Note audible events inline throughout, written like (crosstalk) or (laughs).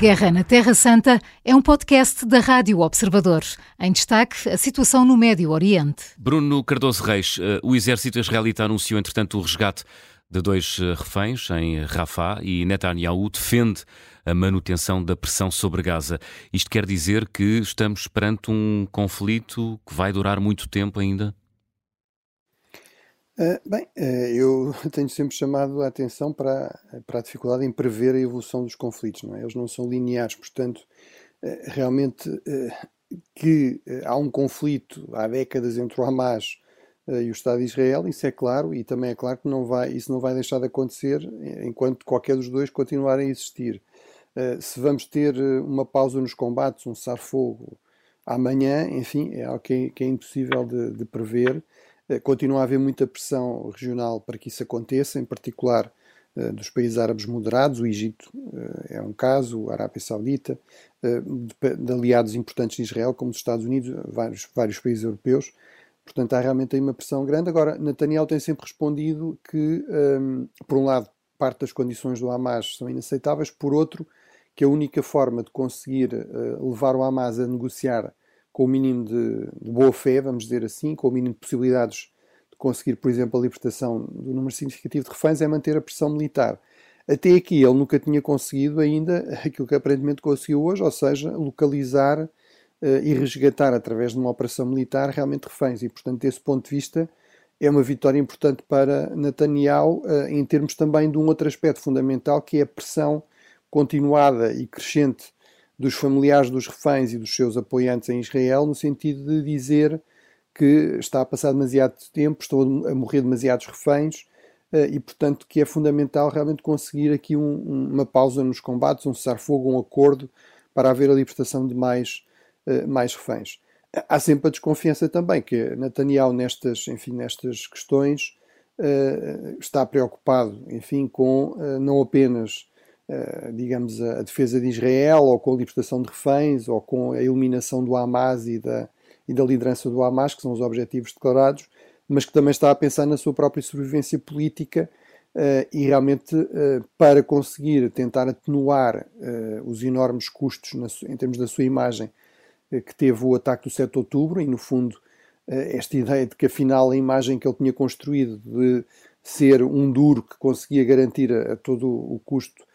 Guerra na Terra Santa é um podcast da Rádio Observador. Em destaque, a situação no Médio Oriente. Bruno Cardoso Reis, eh, o exército israelita anunciou, entretanto, o resgate de dois eh, reféns em Rafah e Netanyahu defende a manutenção da pressão sobre Gaza. Isto quer dizer que estamos perante um conflito que vai durar muito tempo ainda? Uh, bem, uh, eu (laughs) tenho sempre chamado a atenção para, para a dificuldade em prever a evolução dos conflitos, não é? Eles não são lineares, portanto, uh, realmente que há um conflito há décadas entre o Hamas e o Estado de Israel, isso é claro, e também é claro que não vai, isso não vai deixar de acontecer enquanto qualquer dos dois continuarem a existir. se vamos ter uma pausa nos combates, um cessar-fogo amanhã, enfim, é algo que é, que é impossível de, de prever eh, continua a haver muita pressão regional para que isso aconteça, em particular eh, dos países árabes moderados, o Egito eh, é um caso, a Arábia Saudita, de aliados importantes de Israel, como os Estados Unidos, vários, vários países europeus. Portanto, há realmente aí uma pressão grande. Agora, Netanyahu tem sempre respondido que, um, por um lado, parte das condições do Hamas são inaceitáveis, por outro, que a única forma de conseguir levar o Hamas a negociar com o mínimo de, de boa fé, vamos dizer assim, com o mínimo de possibilidades de conseguir, por exemplo, a libertação do número significativo de reféns, é manter a pressão militar. Até aqui ele nunca tinha conseguido ainda (laughs) aquilo que aparentemente conseguiu hoje, ou seja, localizar uh, e resgatar através de uma operação militar realmente reféns. E, portanto, desse ponto de vista, é uma vitória importante para Netanyahu, uh, em termos também de um outro aspecto fundamental, que é a pressão continuada e crescente dos familiares dos reféns e dos seus apoiantes em Israel, no sentido de dizer que está a passar demasiado tempo, estão a morrer demasiados reféns eh, e, portanto, que é fundamental realmente conseguir aqui um, uma pausa nos combates, um cessar-fogo, um acordo para haver a libertação de mais, eh, mais reféns. Há sempre a desconfiança também que Netanyahu nestas, enfim, nestas questões eh, está preocupado, enfim, com não apenas digamos, a, defesa de Israel, ou com a libertação de reféns, ou com a eliminação do Hamas e da, e da liderança do Hamas, que são os objetivos declarados, mas que também está a pensar na sua própria sobrevivência política uh, e realmente uh, para conseguir tentar atenuar uh, os enormes custos na, em termos da sua imagem que teve o ataque do 7 de outubro e, no fundo, esta ideia de que afinal a imagem que ele tinha construído de ser um duro que conseguia garantir a, a todo o custo eh,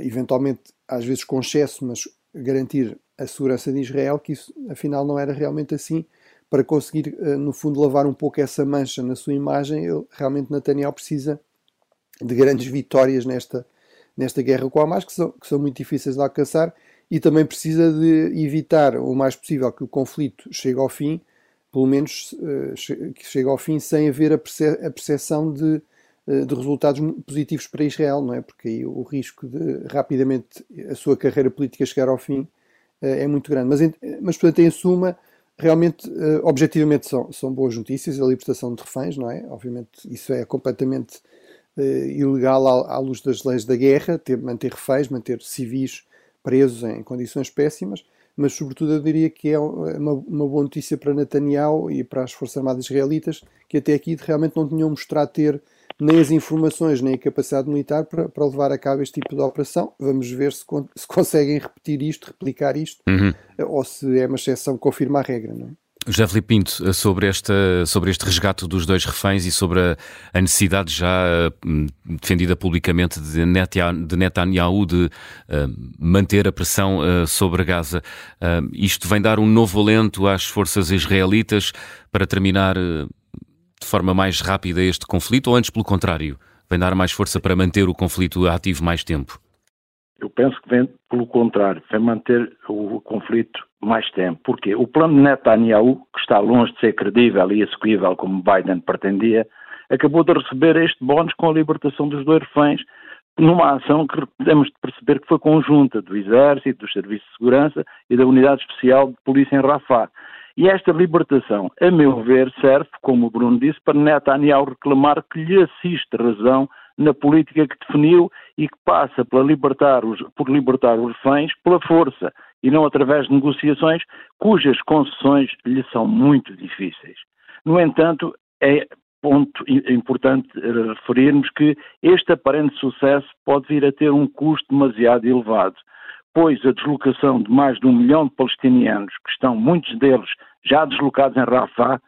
eventualmente às vezes com excesso, mas garantir a segurança de Israel, que isso afinal não era realmente assim. Para conseguir, eh, no fundo, lavar um pouco essa mancha na sua imagem, ele, realmente Netanyahu precisa de grandes vitórias nesta, nesta guerra com a Hamas, que são, que são muito difíceis de alcançar, e também precisa de evitar o mais possível que o conflito chegue ao fim, pelo menos uh, que chegue ao fim sem haver a, perce a percepção de eh, de resultados positivos para Israel, não é? Porque aí o risco de rapidamente a sua carreira política chegar ao fim eh, é muito grande. Mas, mas portanto, em suma, realmente, eh, objetivamente, são, são boas notícias a libertação de reféns, não é? Obviamente, isso é completamente uh, ilegal à, à, luz das leis da guerra, ter, manter reféns, manter civis presos em condições péssimas, mas, sobretudo, eu diria que é uma, uma boa notícia para Netanyahu e para as Forças Armadas israelitas, que até aqui realmente não tinham mostrado ter nem as informações, nem a capacidade militar para, para levar a cabo este tipo de operação. Vamos ver se, se conseguem repetir isto, replicar isto, uhum. ou se é uma exceção que confirma a regra. Não é? José Filipe Pinto, sobre, esta, sobre este resgate dos dois reféns e sobre a, a necessidade já uh, defendida publicamente de, Netanyahu de, Netanyahu de uh, manter a pressão uh, sobre Gaza, isto vem dar um novo alento às forças israelitas para terminar de forma mais rápida este conflito ou antes pelo contrário, vem dar mais força para manter o conflito ativo mais tempo? Eu penso que vem pelo contrário, vem manter o conflito mais tempo. Porquê? O plano de Netanyahu, que está longe de ser credível e execuível como Biden pretendia, acabou de receber este bónus com a libertação dos dois reféns numa ação que temos de perceber que foi conjunta do Exército, dos Serviços de Segurança e da Unidade Especial de Polícia em Rafah. E esta libertação, a meu ver, serve, como o Bruno disse, para Netanyahu reclamar que lhe assiste razão na política que definiu e que passa libertar os, por libertar os reféns pela força e não através de negociações cujas concessões lhe são muito difíceis. No entanto, é ponto importante referirmos que este aparente sucesso pode vir a ter um custo demasiado elevado pois a deslocação de mais de um milhão de palestinianos, que estão muitos deles já deslocados em Rafah,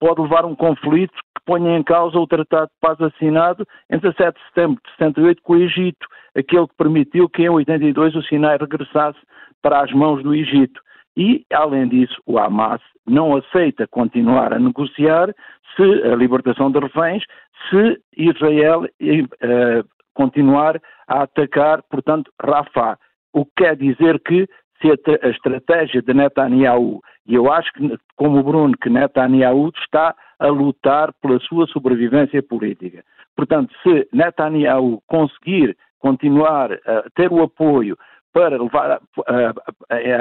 pode levar a um conflito que ponha em causa o Tratado de Paz assinado entre 7 de setembro de 68 com o Egito, aquele que permitiu que em 82 o Sinai regressasse para as mãos do Egito. E, além disso, o Hamas não aceita continuar a negociar se a libertação de reféns, se Israel uh, continuar a atacar, portanto, Rafah. O que quer dizer que se a, a estratégia de Netanyahu, e eu acho que, como o Bruno, que Netanyahu está a lutar pela sua sobrevivência política. Portanto, se Netanyahu conseguir continuar a ter o apoio para levar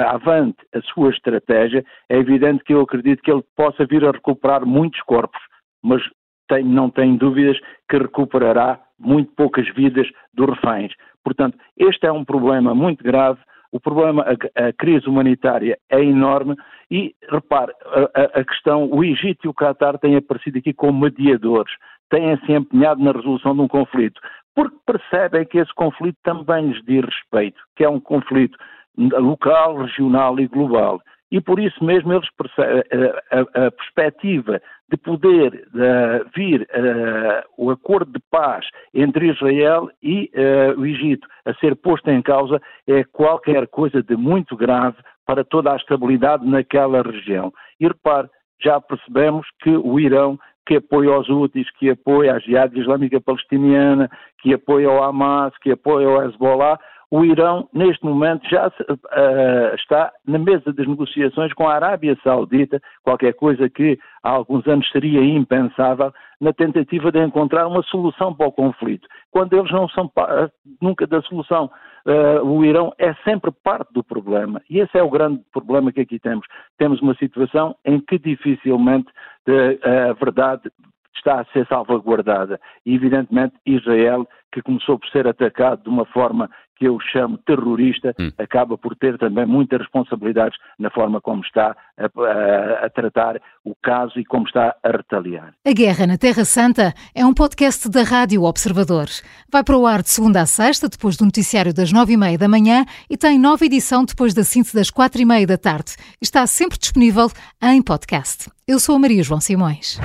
avante a sua estratégia, é evidente que eu acredito que ele possa vir a recuperar muitos corpos, mas tenho, não tenho dúvidas que recuperará muito poucas vidas dos reféns. Portanto, este é um problema muito grave. O problema, a, a crise humanitária é enorme e, repare, a, a, questão, o Egito e o Qatar têm aparecido aqui como mediadores, têm se empenhado na resolução de um conflito porque percebem que esse conflito também lhes diz respeito, que é um conflito local, regional e global. E por isso mesmo eles percebem a, a, a perspectiva de poder uh, vir uh, o acordo de paz entre Israel e uh, o Egito a ser posto em causa é qualquer coisa de muito grave para toda a estabilidade naquela região. E repare, já percebemos que o Irão que apoia os Houthis, que apoia a Jihad Islâmica Palestiniana, que apoia o Hamas, que apoia o Hezbollah, o Irão, neste momento, já uh, está na mesa das negociações com a Arábia Saudita, qualquer coisa que há alguns anos seria impensável, na tentativa de encontrar uma solução para o conflito. Quando eles não são nunca da solução, uh, o Irão é sempre parte do problema. E esse é o grande problema que aqui temos. Temos uma situação em que dificilmente a verdade está a ser salvaguardada. E, evidentemente, Israel, que começou por ser atacado de uma forma que eu chamo terrorista, hum. acaba por ter também muitas responsabilidades na forma como está a, a, a, tratar o caso e como está a retaliar. A Guerra na Terra Santa é um podcast da Rádio Observador. Vai para o ar de segunda a sexta, depois do noticiário das nove e meia da manhã e tem nova edição depois da síntese das quatro e meia da tarde. Está sempre disponível em podcast. Eu sou a Maria João Simões.